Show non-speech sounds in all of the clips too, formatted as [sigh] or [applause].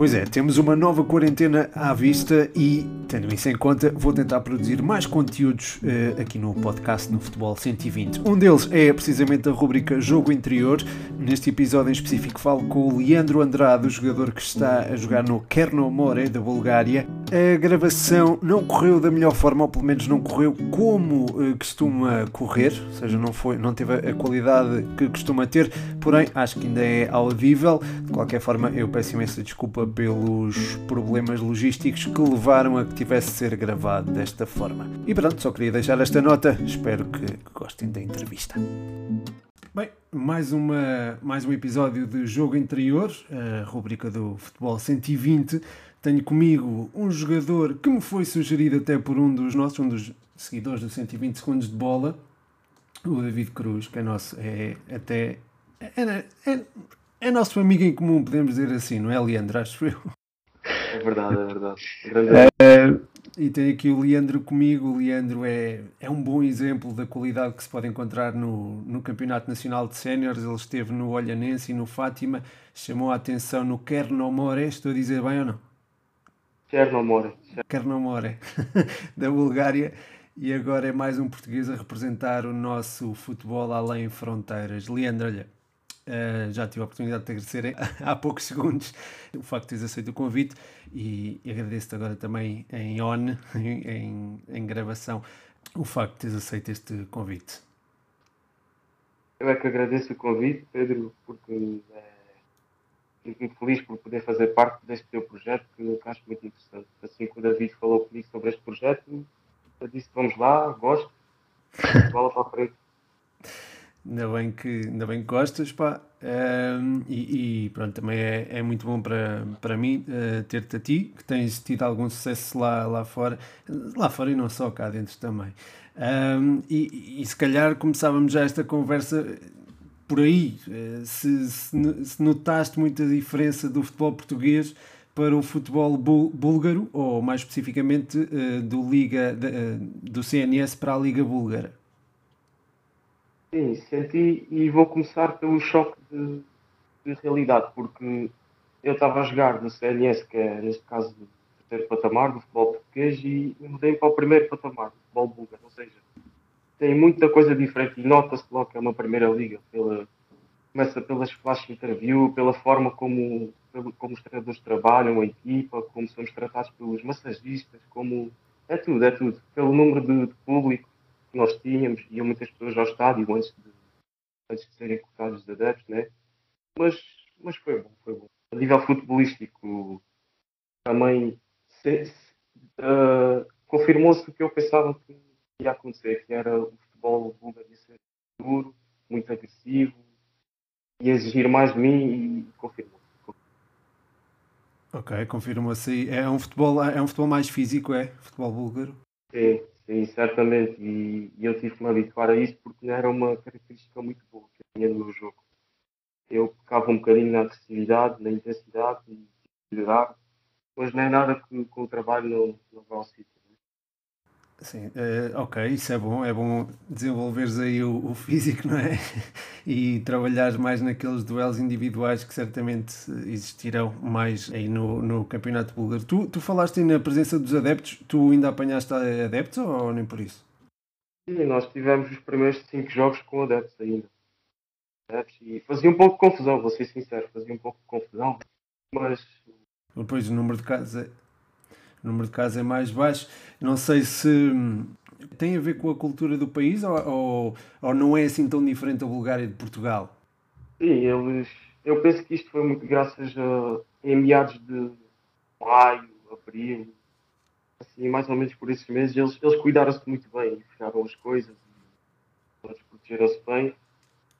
Pois é, temos uma nova quarentena à vista e, tendo isso em conta, vou tentar produzir mais conteúdos uh, aqui no podcast no Futebol 120. Um deles é precisamente a rubrica Jogo Interior. Neste episódio em específico falo com o Leandro Andrade, o jogador que está a jogar no Kernomore da Bulgária. A gravação não correu da melhor forma, ou pelo menos não correu como uh, costuma correr, ou seja, não, foi, não teve a qualidade que costuma ter, porém acho que ainda é audível. De qualquer forma, eu peço imensa desculpa pelos problemas logísticos que levaram a que tivesse de ser gravado desta forma. E pronto, só queria deixar esta nota. Espero que gostem da entrevista. Bem, mais, uma, mais um episódio de Jogo Interior, a rubrica do Futebol 120. Tenho comigo um jogador que me foi sugerido até por um dos nossos, um dos seguidores do 120 segundos de bola, o David Cruz, que é nosso, é até é, é, é nosso amigo em comum, podemos dizer assim, não é, Leandro? Acho eu. É verdade, é verdade. É, e tem aqui o Leandro comigo. O Leandro é, é um bom exemplo da qualidade que se pode encontrar no, no Campeonato Nacional de Séniores. Ele esteve no Olhanense e no Fátima, chamou a atenção no Kernomore. Estou a dizer bem ou não? Kernomore. Kernomore, [laughs] da Bulgária. E agora é mais um português a representar o nosso futebol além fronteiras. Leandro, olha, Uh, já tive a oportunidade de agradecer [laughs] há poucos segundos o facto de teres aceito o convite e, e agradeço-te agora também em on, [laughs] em, em, gravação, o facto de teres aceito este convite. Eu é que agradeço o convite, Pedro, porque é, fico muito feliz por poder fazer parte deste teu projeto que, que acho muito interessante. Assim que o David falou comigo sobre este projeto, eu disse vamos lá, gosto, bola para a frente. Ainda bem que, ainda bem que gostas, pá. Um, e, e, pronto, também é, é muito bom para, para mim uh, ter-te a ti, que tens tido algum sucesso lá, lá fora, lá fora e não só cá dentro também. Um, e, e, se calhar começávamos já esta conversa por aí, uh, se, se, se, notaste muita diferença do futebol português para o futebol búlgaro, ou mais especificamente uh, do, Liga, do CNS para a Liga Búlgara. Sim, senti e vou começar pelo choque de, de realidade, porque eu estava a jogar no CNS, que é neste caso o terceiro patamar do futebol português, e mudei para o primeiro patamar do futebol búlgaro, ou seja, tem muita coisa diferente e nota-se logo que é uma primeira liga, pela, começa pelas flash interview, pela forma como, como os treinadores trabalham, a equipa, como somos tratados pelos massagistas, como é tudo, é tudo, pelo número de, de público que nós tínhamos, iam muitas pessoas ao estádio antes de, antes de serem colocados os adeptos, né? mas, mas foi bom, foi bom. A nível futebolístico, também uh, confirmou-se o que eu pensava que ia acontecer, que era o futebol búlgaro ia ser duro, muito agressivo, ia exigir mais de mim e confirmou. Ok, confirmou-se. É um futebol, é um futebol mais físico, é? Futebol búlgaro? Sim, Sim, certamente. E, e, eu tive que me habituar a isso porque não era uma característica muito boa que eu tinha no meu jogo. Eu pecava um bocadinho na agressividade, na intensidade e melhorar, mas não é nada que com o trabalho não, não vai ao sítio. Sim, uh, ok, isso é bom, é bom desenvolveres aí o, o, físico, [laughs] não é? E trabalhares mais naqueles duelos individuais que certamente existirão mais aí no, no campeonato búlgaro. Tu, tu falaste aí na presença dos adeptos, tu ainda apanhaste adeptos ou nem por isso? Sim, nós tivemos os primeiros cinco jogos com adeptos ainda. Adeptos, e fazia um pouco de confusão, vou ser sincero, fazia um pouco de confusão, mas... Depois o número de casas o número de casos é mais baixo. Não sei se hum, tem a ver com a cultura do país ou, ou, ou não é assim tão diferente a Bulgária de Portugal? Sim, eles. Eu penso que isto foi muito graças a em meados de maio, abril, assim, mais ou menos por esses meses, eles, eles cuidaram-se muito bem e fecharam as coisas e protegeram-se bem.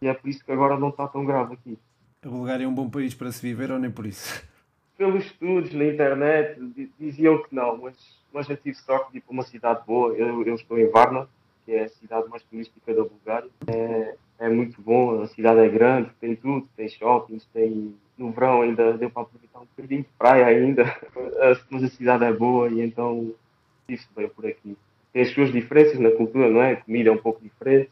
E é por isso que agora não está tão grave aqui. A Bulgária é um bom país para se viver ou nem por isso? Pelos estudos na internet diziam que não, mas, mas eu tive sorte de ir para uma cidade boa. Eu, eu estou em Varna, que é a cidade mais turística da Bulgária. É, é muito bom, a cidade é grande, tem tudo, tem shoppings, tem. No verão ainda deu para aproveitar um bocadinho de praia ainda, [laughs] mas a cidade é boa e então vive-se bem por aqui. Tem as suas diferenças na cultura, não é? A comida é um pouco diferente.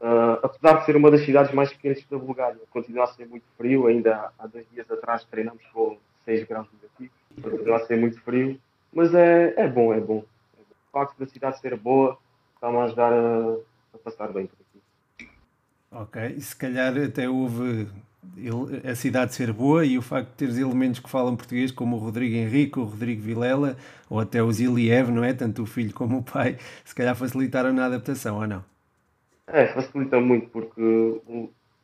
Uh, apesar de ser uma das cidades mais quentes da Bulgária, continua a ser muito frio. Ainda há dois dias atrás treinamos com 6 graus negativos, continua a ser muito frio, mas é, é bom, é bom. O facto da cidade ser boa está-me a ajudar a, a passar bem por aqui. Ok, se calhar até houve a cidade ser boa e o facto de teres elementos que falam português, como o Rodrigo Henrique, o Rodrigo Vilela, ou até o Ziliev, não é? Tanto o filho como o pai, se calhar facilitaram na adaptação, ou não? É, facilita muito, porque,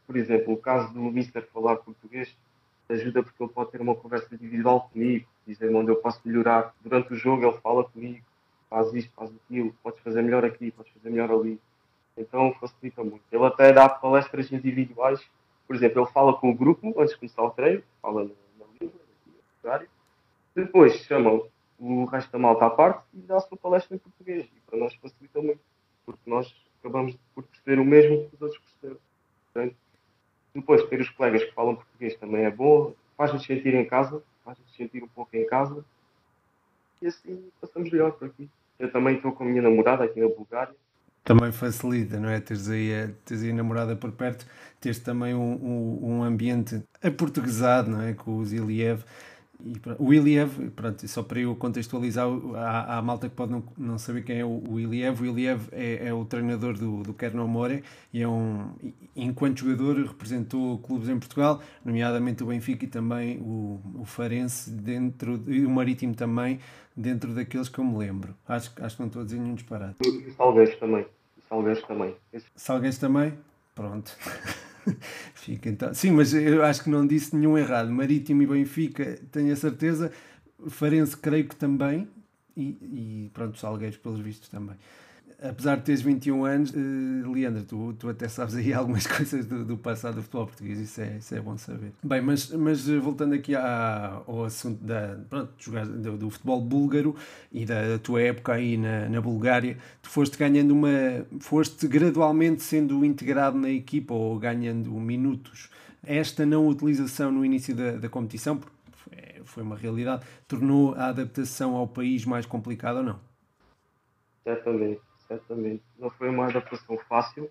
por exemplo, o caso do Mister falar português ajuda porque ele pode ter uma conversa individual comigo, dizer onde eu posso melhorar. Durante o jogo ele fala comigo, faz isto, faz aquilo, podes fazer melhor aqui, podes fazer melhor ali. Então facilita muito. Ele até dá palestras individuais por exemplo, ele fala com o grupo antes de começar o treino, fala na, língua, horário. Depois chamam o resto da malta à parte e dá-se uma palestra em português. E para nós facilita muito, porque nós acabamos por perceber o mesmo que os outros depois, ter os colegas que falam português também é bom, faz-nos sentir em casa, faz-nos sentir um pouco em casa e assim passamos melhor por aqui. Eu também estou com a minha namorada aqui na Bulgária também facilita, não é? Teres aí a, teres aí a namorada por perto, teres também um, um, um ambiente aportuguesado, não é? Com os Iliev. E, o Iliev, pronto, só para eu contextualizar, há malta que pode não, não saber quem é o, o Iliev. O Iliev é, é o treinador do, do Kernomore e é um, enquanto jogador, representou clubes em Portugal, nomeadamente o Benfica e também o, o Farense, dentro, e o Marítimo também, dentro daqueles que eu me lembro. Acho, acho que não estou a dizer nenhum disparate. E Salgueiros também. Salgueiros também. Salgueiros também? Pronto. [laughs] [laughs] Fica então. Sim, mas eu acho que não disse nenhum errado. Marítimo e Benfica, tenho a certeza. Farense, creio que também. E, e pronto, Salgueiros, pelos vistos, também apesar de teres 21 anos, uh, Leandro, tu, tu até sabes aí [laughs] algumas coisas do, do passado do futebol português, isso é, isso é bom saber. Bem, mas, mas eh, voltando aqui à, ao assunto da, pronto, do, do, futebol búlgaro e da, tua época aí na, na Bulgária, tu foste ganhando uma. foste gradualmente sendo integrado na equipa ou ganhando minutos. Esta não utilização no início da, da competição, porque foi uma realidade, tornou a adaptação ao país mais complicada ou não? Certamente certamente. Não foi uma adaptação fácil,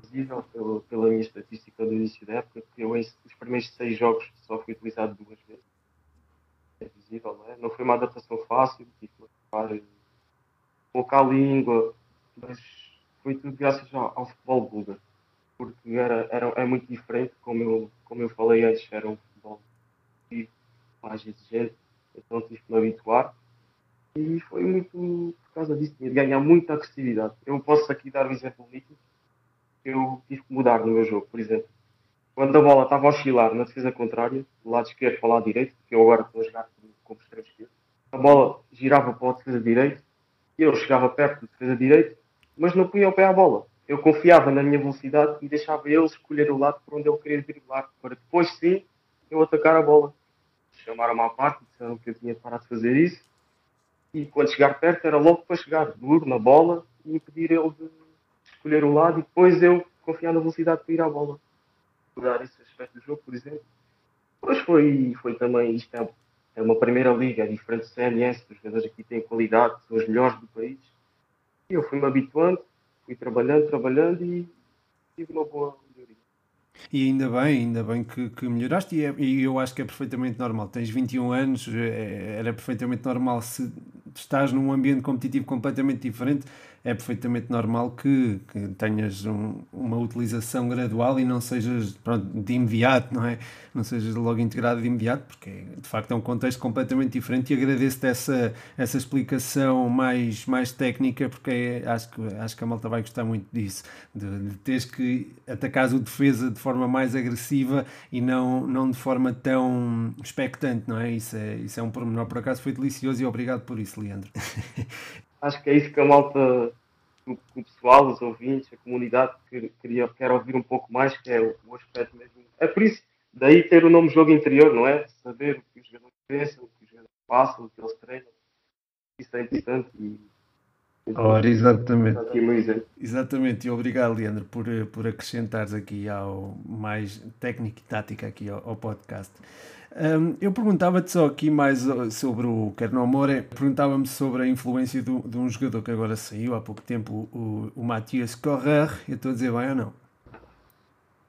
visível pelo, pela minha estatística do início da época, que eu, os primeiros seis jogos, só fui utilizado duas vezes. É visível, não é? Não foi uma adaptação fácil, tive que falar pouca língua, mas foi tudo graças ao, ao futebol búlgaro, porque era, era, é muito diferente, como eu, como eu falei antes, era um futebol mais exigente, então tive que me habituar e foi muito por causa disso, de ganhar muita agressividade. Eu posso aqui dar um exemplo nítido. Eu tive que mudar no meu jogo, por exemplo. Quando a bola estava a oscilar na defesa contrária, do lado esquerdo para o lado direito, porque eu agora estou a jogar como extremo esquerdo, a bola girava para o defesa direito eu chegava perto do defesa direito, mas não punha o pé à bola. Eu confiava na minha velocidade e deixava ele escolher o lado por onde ele queria driblar, para depois sim eu atacar a bola. Chamaram-me à parte, disseram que eu tinha parado de fazer isso e quando chegar perto era logo para chegar duro na bola e impedir ele de escolher o lado e depois eu confiar na velocidade para ir à bola. Mudar esse aspecto do jogo, por exemplo. Depois foi, foi também, isto é, é uma primeira liga, é diferente do CNS, os jogadores aqui têm qualidade, são os melhores do país. E eu fui-me habituando, fui trabalhando, trabalhando e tive uma boa melhoria. E ainda bem, ainda bem que, que melhoraste, e, é, e, eu acho que é perfeitamente normal. Tens 21 anos, é, era perfeitamente normal se estás num ambiente competitivo completamente diferente, é perfeitamente normal que, que tenhas um, uma utilização gradual e não sejas pronto, de imediato, não é? Não sejas logo integrado de imediato, porque de facto é um contexto completamente diferente e agradeço-te essa, essa explicação mais, mais técnica, porque é, acho, que, acho que a malta vai gostar muito disso, de, de teres que atacar o defesa de forma mais agressiva e não, não de forma tão expectante, não é? Isso é, isso é um pormenor, por acaso foi delicioso e obrigado por isso, Leandro. [laughs] acho que é isso que a malta, o, o pessoal, os ouvintes, a comunidade que, queria, quer ouvir um pouco mais, que é o, o, aspecto mesmo. É por isso, daí ter o nome jogo interior, não é? Saber o que os jogadores pensam, o que os jogadores passam, o que eles treinam. Isso é importante e Ora, exatamente. Exatamente, e obrigado, Leandro, por, por acrescentares aqui ao mais técnico e tática aqui ao, ao podcast. Um, eu perguntava-te só aqui mais uh, sobre o Kernomore, perguntava-me sobre a influência do, de um jogador que agora saiu há pouco tempo, o, o Matias Correr. Eu estou a dizer bem ou não?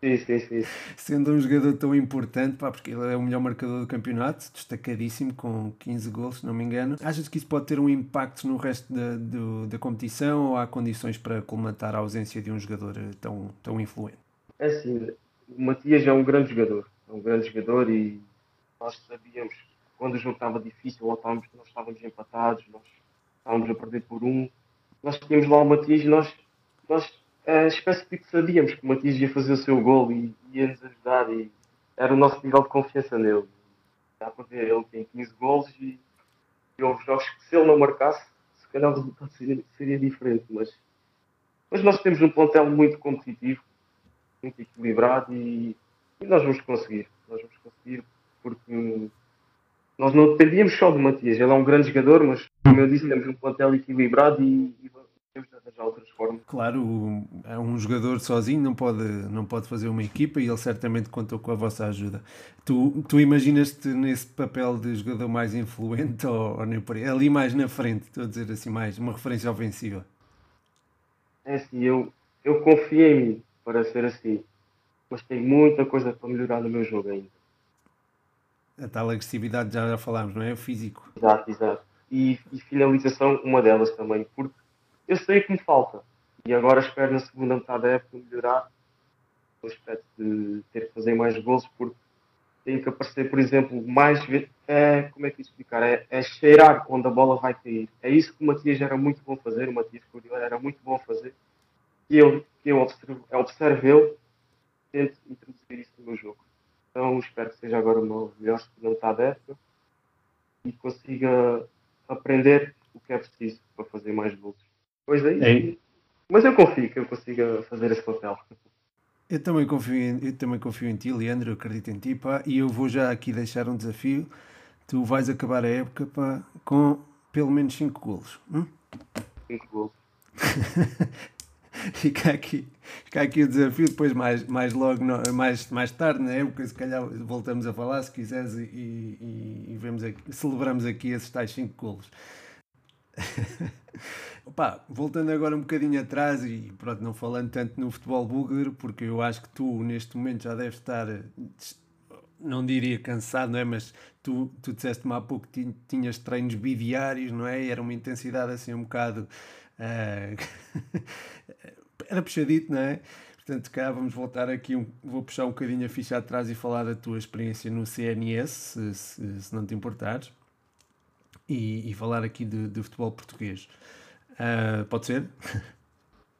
Sim, sim, sim. Sendo um jogador tão importante, pá, porque ele é o melhor marcador do campeonato, destacadíssimo, com 15 gols, se não me engano. Achas que isso pode ter um impacto no resto da, do, da competição ou há condições para colmatar a ausência de um jogador eh, tão, tão influente? É assim, o Matias é um grande jogador. É um grande jogador e nós sabíamos que quando o jogo estava difícil, ou estávamos, nós estávamos empatados, nós estávamos a perder por um, nós tínhamos lá o Matias e nós, nós uh, espécie de que sabíamos que o Matias ia fazer o seu gol e ia nos ajudar e era o nosso nível de confiança nele. Dá para ver, ele tem 15 gols e, e houve jogos que se ele não marcasse, se calhar o resultado seria, seria diferente, mas, mas nós temos um plantel muito competitivo, muito equilibrado e, e nós vamos conseguir. Nós vamos conseguir porque nós não dependíamos só do Matias, ele é um grande jogador, mas como eu disse, temos um plantel equilibrado e, e temos de arranjar outras formas. Claro, é um jogador sozinho não pode, não pode fazer uma equipa e ele certamente contou com a vossa ajuda. Tu, tu imaginas-te nesse papel de jogador mais influente ou, ou nem por aí? Ali mais na frente, estou a dizer assim, mais uma referência ofensiva? É assim, eu, eu confio em mim para ser assim, mas tem muita coisa para melhorar no meu jogo ainda. A tal agressividade já, já falámos, não é? O físico. Exato, exato. E, e finalização, uma delas também, porque eu sei que me falta. E agora espero na segunda metade da época melhorar o aspecto de ter que fazer mais gols, porque tenho que aparecer, por exemplo, mais. É, como é que explicar? É, é cheirar quando a bola vai cair. É isso que o Matias era muito bom fazer, o Matias Cordilheira era muito bom fazer. E eu, que eu observo, observo eu, tento introduzir isso no meu jogo. Então espero que seja agora uma melhor segunda metade da época e consiga aprender o que é preciso para fazer mais gols. Pois é, é. Mas eu confio que eu consiga fazer esse papel. Eu também confio em, eu também confio em ti, Leandro, eu acredito em ti, pá, e eu vou já aqui deixar um desafio. Tu vais acabar a época pá, com pelo menos 5 golos. 5 hum? golos. [laughs] [laughs] fica aqui, fica aqui o desafio, depois mais, mais logo, mais, mais tarde na época, se calhar voltamos a falar, se quiseres, e, e, e vemos aqui, celebramos aqui esses tais 5 golos. [laughs] Opa, voltando agora um bocadinho atrás e pronto, não falando tanto no futebol búlgaro, porque eu acho que tu neste momento já deves estar, não diria cansado, não é? Mas tu, tu disseste-me há pouco que tinhas treinos bidiários, não é? E era uma intensidade assim um bocado. Uh, [laughs] era puxadito, não é? Portanto, cá vamos voltar aqui, um, vou puxar um bocadinho a ficha atrás e falar da tua experiência no CNS, se, se, se não te importares e, e falar aqui de, de futebol português. Uh, pode ser? [laughs]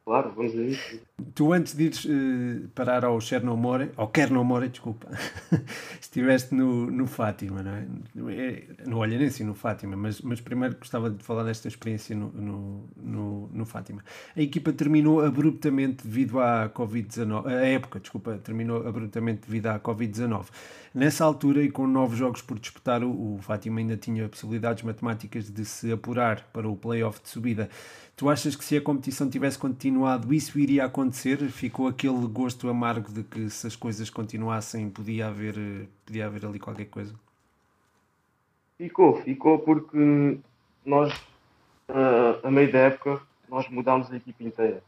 Claro, vamos a isso. Tu antes de ires uh, parar ao Chernomore, ao Kernomore, desculpa, [laughs] estiveste no, no Fátima, não é? é? No Olhanense no Fátima, mas, mas primeiro gostava de falar desta experiência no, no, no, no Fátima. A equipa terminou abruptamente devido à Covid-19, a época, desculpa, terminou abruptamente devido à Covid-19. Nessa altura e com novos jogos por disputar, o, Fátima ainda tinha possibilidades matemáticas de se apurar para o play-off de subida. Tu achas que se a competição tivesse continuado, isso iria acontecer? Ficou aquele gosto amargo de que se as coisas continuassem, podia haver, podia haver ali qualquer coisa? Ficou, ficou porque nós, uh, a meio da época, nós mudámos a equipe inteira.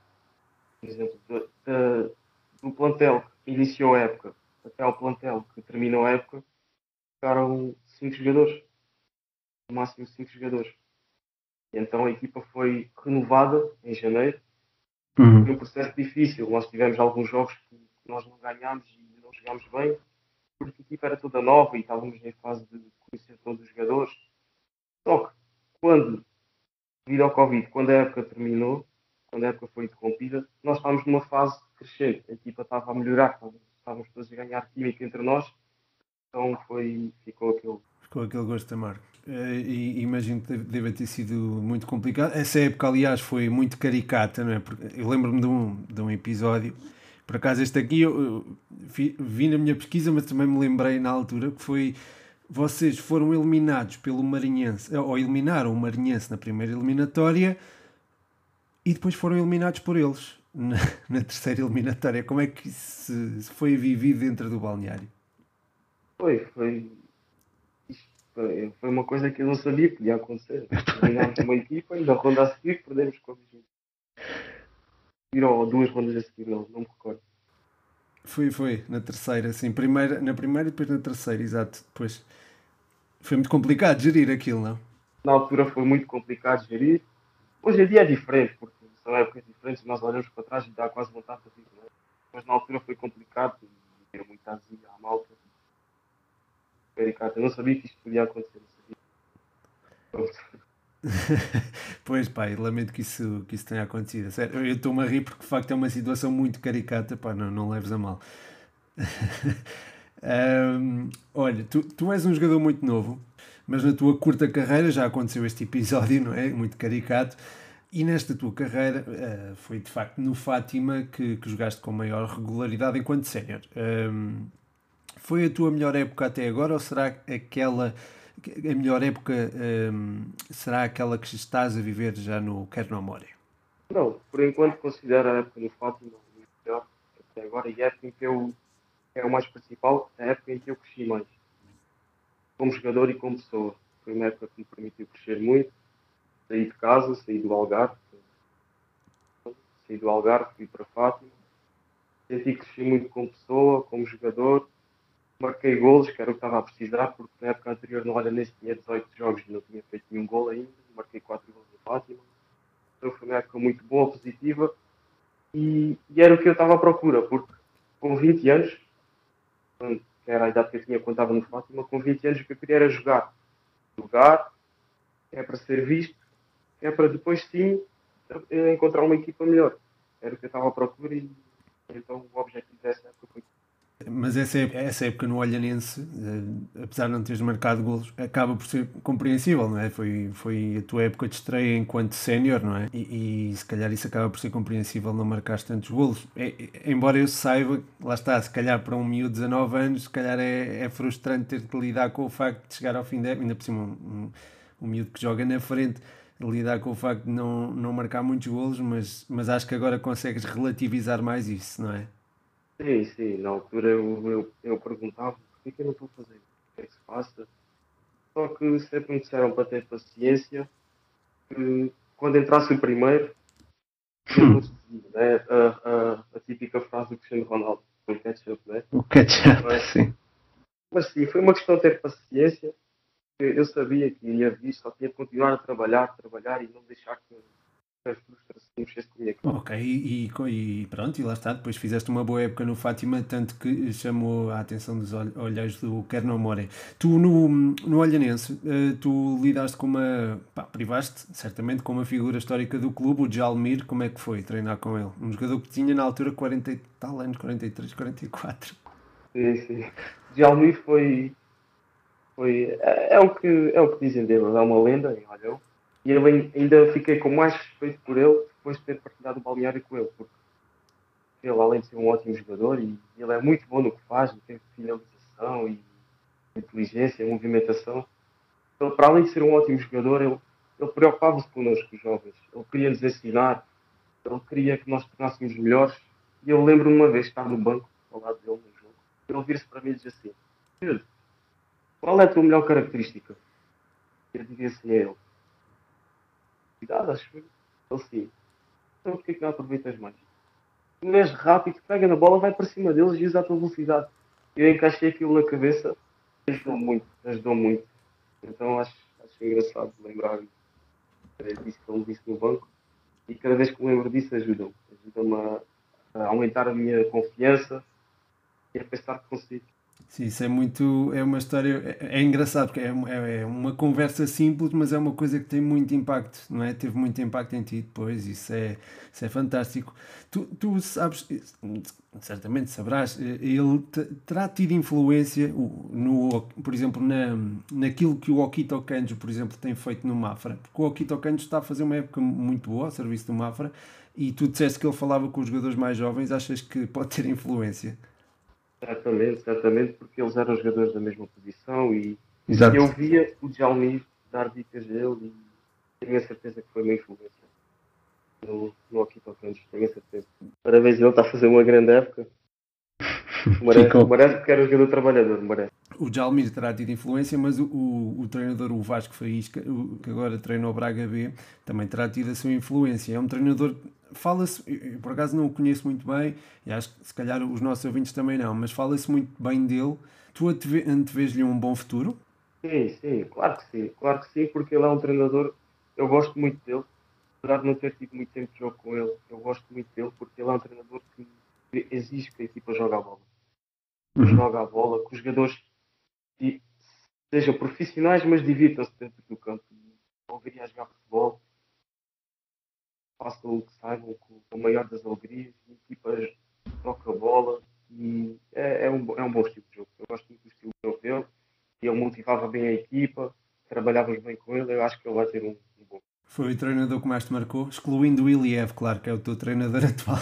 Por exemplo, de, de, do plantel que iniciou a época até ao plantel que terminou a época, ficaram 5 jogadores. No máximo 5 jogadores. E então a equipa foi renovada em janeiro. Uhum. Foi um processo difícil. Nós tivemos alguns jogos que nós não ganhámos e não jogámos bem, porque a equipa era toda nova e estávamos em fase de conhecer todos os jogadores. Só que, quando, devido ao Covid, quando a época terminou, quando a época foi interrompida, nós estávamos numa fase crescente. A equipa estava a melhorar, estávamos todos a ganhar química entre nós. Então foi, ficou aquele. Ficou aquele gosto amargo. Eh, e imagino que deve ter sido muito complicado. Essa época, aliás, foi muito caricata, não é? Porque eu lembro-me de um, de um episódio, por acaso este aqui eu, eu vi, na minha pesquisa, mas também me lembrei na altura que foi vocês foram eliminados pelo Marinhense, ou eliminaram o Marinhense na primeira eliminatória e depois foram eliminados por eles na, [laughs] na terceira eliminatória. Como é que se foi vivido dentro do balneário? Foi, foi foi, uma coisa que eu não sabia que ia acontecer. Ganhámos uma equipa e na ronda a seguir perdemos com a Viram duas rondas a seguir, não, não me recordo. Foi, foi, na terceira, sim. Primeira, na primeira e depois na terceira, exato. Depois foi muito complicado gerir aquilo, não? Na altura foi muito complicado gerir. Hoje em dia é diferente, porque são épocas diferentes, nós olhamos para trás e dá quase vontade de rir, não é? Mas na altura foi complicado e era muito azia à malta. Caricato. Eu não sabia que isto podia acontecer, [laughs] pois pai, lamento que isso, que isso tenha acontecido. Sério, eu estou-me a rir porque de facto é uma situação muito caricata, pá, não, não leves a mal. [laughs] um, olha, tu, tu és um jogador muito novo, mas na tua curta carreira já aconteceu este episódio, não é? Muito caricato. E nesta tua carreira uh, foi de facto no Fátima que, que jogaste com maior regularidade enquanto sénior. Um, foi a tua melhor época até agora ou será aquela a melhor época um, será aquela que estás a viver já no Kernomore? Não, por enquanto considero a época no Fátima a melhor até agora e a época em que eu é o mais principal, a época em que eu cresci mais como jogador e como pessoa. Foi uma época que me permitiu crescer muito, saí de casa, saí do Algarve, saí do Algarve, fui para Fátima, senti que cresci muito como pessoa, como jogador, marquei golos, que era o que estava a precisar, porque na época anterior no Olhanense tinha 18 jogos e não tinha feito nenhum gol ainda, marquei 4 golos no Fátima. Então foi uma época muito boa, positiva, e, e, era o que eu estava à procura, porque com 20 anos, que era a idade que eu tinha quando estava no Fátima, com 20 anos o que eu queria era jogar. Jogar, é para ser visto, é para depois sim encontrar uma equipa melhor. Era o que eu estava à procura e então o objetivo dessa época foi mas essa, essa época no Olhanense, eh, apesar de não teres marcado golos, acaba por ser compreensível, não é? Foi, foi a tua época de estreia enquanto sénior, não é? E, e, se calhar isso acaba por ser compreensível não marcar tantos golos. É, é, embora eu saiba, lá está, se calhar para um miúdo de 19 anos, se calhar é, é frustrante ter que lidar com o facto de chegar ao fim da época, ainda por cima um, um, um miúdo que joga na frente, lidar com o facto de não, não marcar muitos golos, mas, mas acho que agora consegues relativizar mais isso, não é? Sim, sim, na altura eu, eu, eu perguntava por que, que eu não estou a fazer, o que é que se passa? Só que sempre me disseram para ter paciência, que quando entrasse o primeiro, hum. né? a, a, a, típica frase do Cristiano Ronaldo, o ketchup, né? O ketchup, mas, sim. Mas sim, foi uma questão de ter paciência. Eu sabia que ia vir, só tinha de continuar a trabalhar, trabalhar e não deixar que a frustração mexesse comigo. Ok, e, e, pronto, e lá está, depois fizeste uma boa época no Fátima, tanto que chamou a atenção dos olhos do Kernomore. Tu no, no Olhanense, eh, tu lidaste com uma, pá, privaste certamente com uma figura histórica do clube, o Jalmir, como é que foi treinar com ele? Um jogador que tinha na altura 40 e tal anos, 43, 44. Sim, sim. Jalmir foi, foi é, é, o que, é o que dizem dele, é uma lenda em Olhão e ele ainda fiquei com mais respeito por ele depois de ter partilhado o balneário com ele, porque ele, além de ser um ótimo jogador, e ele é muito bom no que faz, tem finalização e inteligência, movimentação. Ele, para além de ser um ótimo jogador, ele, ele preocupava-se connosco, os jovens. Ele queria nos ensinar, ele queria que nós tornássemos melhores. E eu lembro-me uma vez estar no banco, ao lado dele no jogo, ele vir-se para mim e dizer assim: qual é a tua melhor característica? Eu diria assim a ele: cuidado, acho que ele sim. Então porquê que não aproveitas mais? Tu és rápido, pega na bola, vai para cima deles e usa a tua velocidade. Eu encaixei aquilo na cabeça, ajudou muito, ajudou muito. Então acho, acho engraçado lembrar disso que ele disse no banco. E cada vez que me lembro disso ajuda-me. Ajuda-me a, a aumentar a minha confiança e a pensar que consigo. Sim, isso é muito. É uma história. É, é engraçado porque é, é, é, uma conversa simples, mas é uma coisa que tem muito impacto, não é? Teve muito impacto em ti depois, isso é, isso é fantástico. Tu, tu sabes, certamente sabrás, ele terá tido influência, no, por exemplo, na, naquilo que o Okito Kanjo, por exemplo, tem feito no Mafra, porque o Okito Kanjo está a fazer uma época muito boa ao serviço do Mafra e tu disseste que ele falava com os jogadores mais jovens, achas que pode ter influência? Certamente, certamente, porque eles eram jogadores da mesma posição e Exato. eu via o Jalmir dar dicas dele e tenho a certeza que foi uma influência no, no Cantos, tenho a certeza. Parabéns, ele está a fazer uma grande época. Merece, merece porque era um jogador trabalhador, merece. O Jalmir terá tido influência, mas o, o, o, treinador, o Vasco Faísca, o, que agora treina o Braga B, também terá tido a sua influência. É um treinador fala-se, por acaso não o conheço muito bem, e acho que se calhar os nossos ouvintes também não, mas fala-se muito bem dele. Tu antevês-lhe um bom futuro? Sim, sim, claro que sim, claro que sim, porque ele é um treinador, eu gosto muito dele, apesar de não ter tido muito tempo de jogo com ele, eu gosto muito dele porque ele é um treinador que exige que a equipa jogue a bola. Uhum. Joga a bola, que os jogadores sejam profissionais, mas divirtam-se dentro do campo. Não a jogar futebol, façam o que saibam com a maior das alegrias, a equipa troca a bola e é, é, um, é um bom estilo de jogo. Eu gosto muito do estilo dele e ele motivava bem a equipa, trabalhávamos bem com ele, eu acho que ele vai ter um, um bom. Foi o treinador que mais te marcou, excluindo o Iliev, claro, que é o teu treinador [laughs] atual.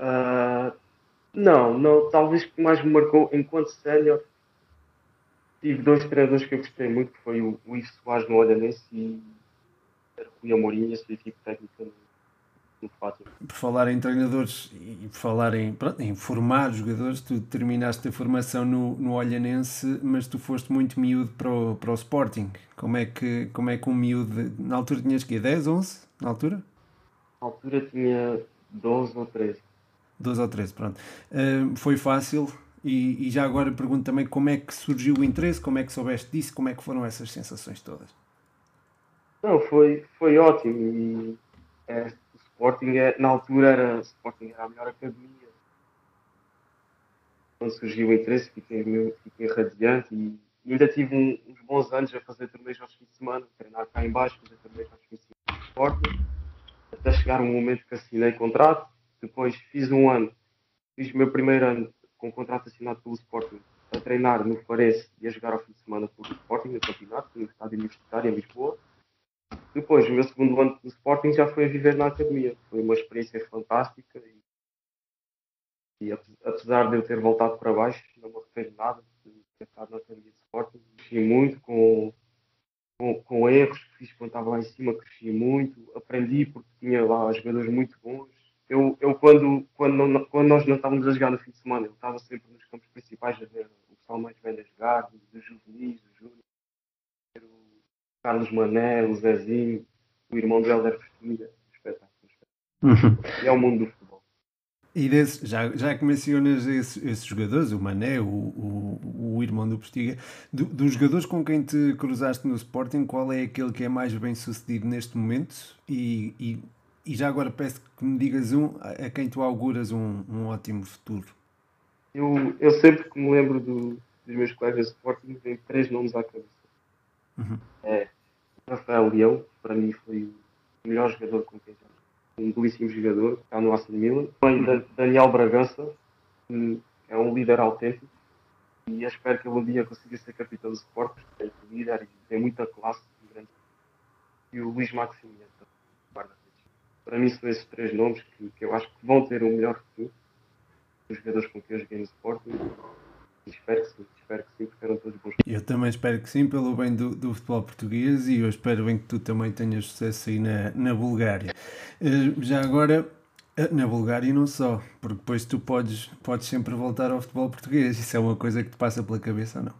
uh, não, não, talvez que mais me marcou enquanto sénior tive dois treinadores que eu gostei muito, que foi o, o Ivo Soares no Olhanense e Rui Amorim, a sua equipe técnica no, no Fátima. Por falar em treinadores e por falar em, pronto, em formar jogadores, tu terminaste a formação no, no Olhanense, mas tu foste muito miúdo para o, para o Sporting. Como é, que, como é que um miúdo, na altura tinhas que 10, 11? Na altura? Na altura tinha 12 ou 13. 12 ou 13, pronto. Uh, foi fácil e, e, já agora pergunto também como é que surgiu o interesse, como é que soubeste disso, como é que foram essas sensações todas? Não, foi, foi ótimo e é, o Sporting é, na altura era, Sporting era a melhor academia. Quando surgiu o interesse fiquei, fiquei radiante e, ainda tive um, uns bons anos a fazer torneios aos fins de semana, treinar cá em baixo, fazer torneios aos fins de semana até chegar um momento que assinei contrato, depois fiz um ano, fiz o meu primeiro ano com um contrato assinado pelo Sporting a treinar no Farense e a jogar ao fim de semana pelo Sporting, no campeonato, no estádio universitário em Lisboa. Depois, o meu segundo ano do Sporting já foi a viver na academia. Foi uma experiência fantástica e, e apesar de eu ter voltado para baixo, não me arrependo nada de ter estado na academia de Sporting. Cresci muito com, com, com erros que fiz quando estava lá em cima, cresci muito, aprendi porque tinha lá jogadores muito bons eu, eu quando, quando, não, quando nós não estávamos a jogar no fim de semana, eu estava sempre nos campos principais a ver o pessoal mais velho a jogar, dos juvenis, do Júnior, o Carlos Mané, o Zezinho, o irmão do Helder Festilha, espetáculo. Uhum. [laughs] E é o mundo do futebol. E desse, já, já que mencionas esses, esses jogadores, o Mané, o, o, o irmão do Postiga, do, dos jogadores com quem te cruzaste no Sporting, qual é aquele que é mais bem sucedido neste momento e, e e já agora peço que me digas um a quem tu auguras um, um ótimo futuro. Eu, eu sempre que me lembro do, dos meus colegas de Sporting, tenho três nomes à cabeça. Uhum. É Rafael Leão, para mim foi o melhor jogador com quem já um belíssimo jogador, está no Aston Milan. Também Daniel Bragança, que é um líder autêntico e espero que ele um dia consiga ser capitão do Sport, porque é líder e tem muita classe. E o Luís guarda para mim são esses três nomes que, que eu acho que vão ter um melhor futuro. Os jogadores com quem eu joguei no Sporting. E espero que sim, espero que sim, porque eram todos bons. Eu também espero que sim, pelo bem do, do futebol português e eu espero bem que tu também tenhas sucesso aí na, na Bulgária. Uh, já agora, eh, na Bulgária e não só, porque depois tu podes, podes sempre voltar ao futebol português. Isso é uma coisa que te passa pela cabeça ou não?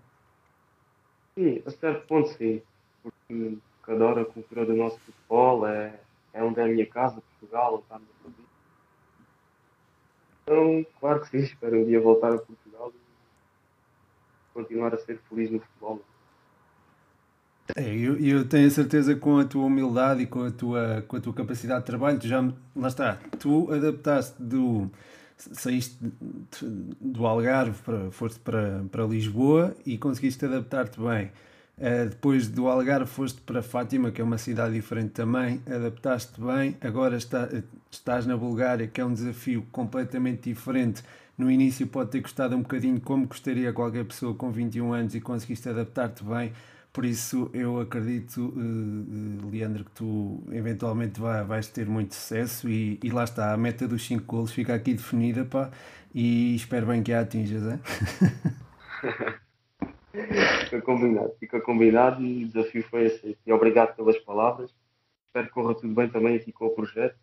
Sim, a certo ponto sim, porque adoro a cultura do nosso futebol, é, é onde é a minha casa, Portugal, está a minha família. Então, claro que sim, espero um dia voltar a Portugal e continuar a ser feliz no futebol. É, eu, eu tenho a certeza que com a tua humildade e com a tua, com a tua capacidade de trabalho, tu já, lá está, tu adaptaste do, saíste do Algarve, para, foste para, para Lisboa e conseguiste adaptar-te bem. Uh, depois do Algarve foste para Fátima, que é uma cidade diferente também, adaptaste bem. Agora está, estás na Bulgária, que é um desafio completamente diferente. No início pode ter custado um bocadinho, como gostaria qualquer pessoa com 21 anos, e conseguiste adaptar-te bem. Por isso eu acredito, uh, Leandro, que tu eventualmente vai, vais ter muito sucesso e, e lá está, a meta dos 5 golos fica aqui definida, pá, e espero bem que a atinjas, é? [laughs] Fica combinado, fica combinado e o desafio foi aceito. E obrigado pelas palavras. Espero que corra tudo bem também aqui com o projeto.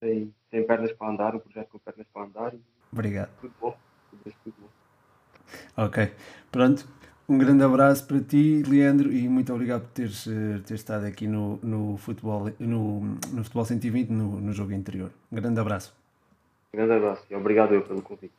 Tem, tem pernas para andar, o projeto com pernas para andar. Obrigado. Tudo bom. Tudo bom. Ok, pronto. Um grande abraço para ti, Leandro, e muito obrigado por teres, uh, teres estado aqui no, no, futebol, no, no Futebol 120, no, no jogo interior. Um grande abraço. Um grande abraço e obrigado eu pelo convite.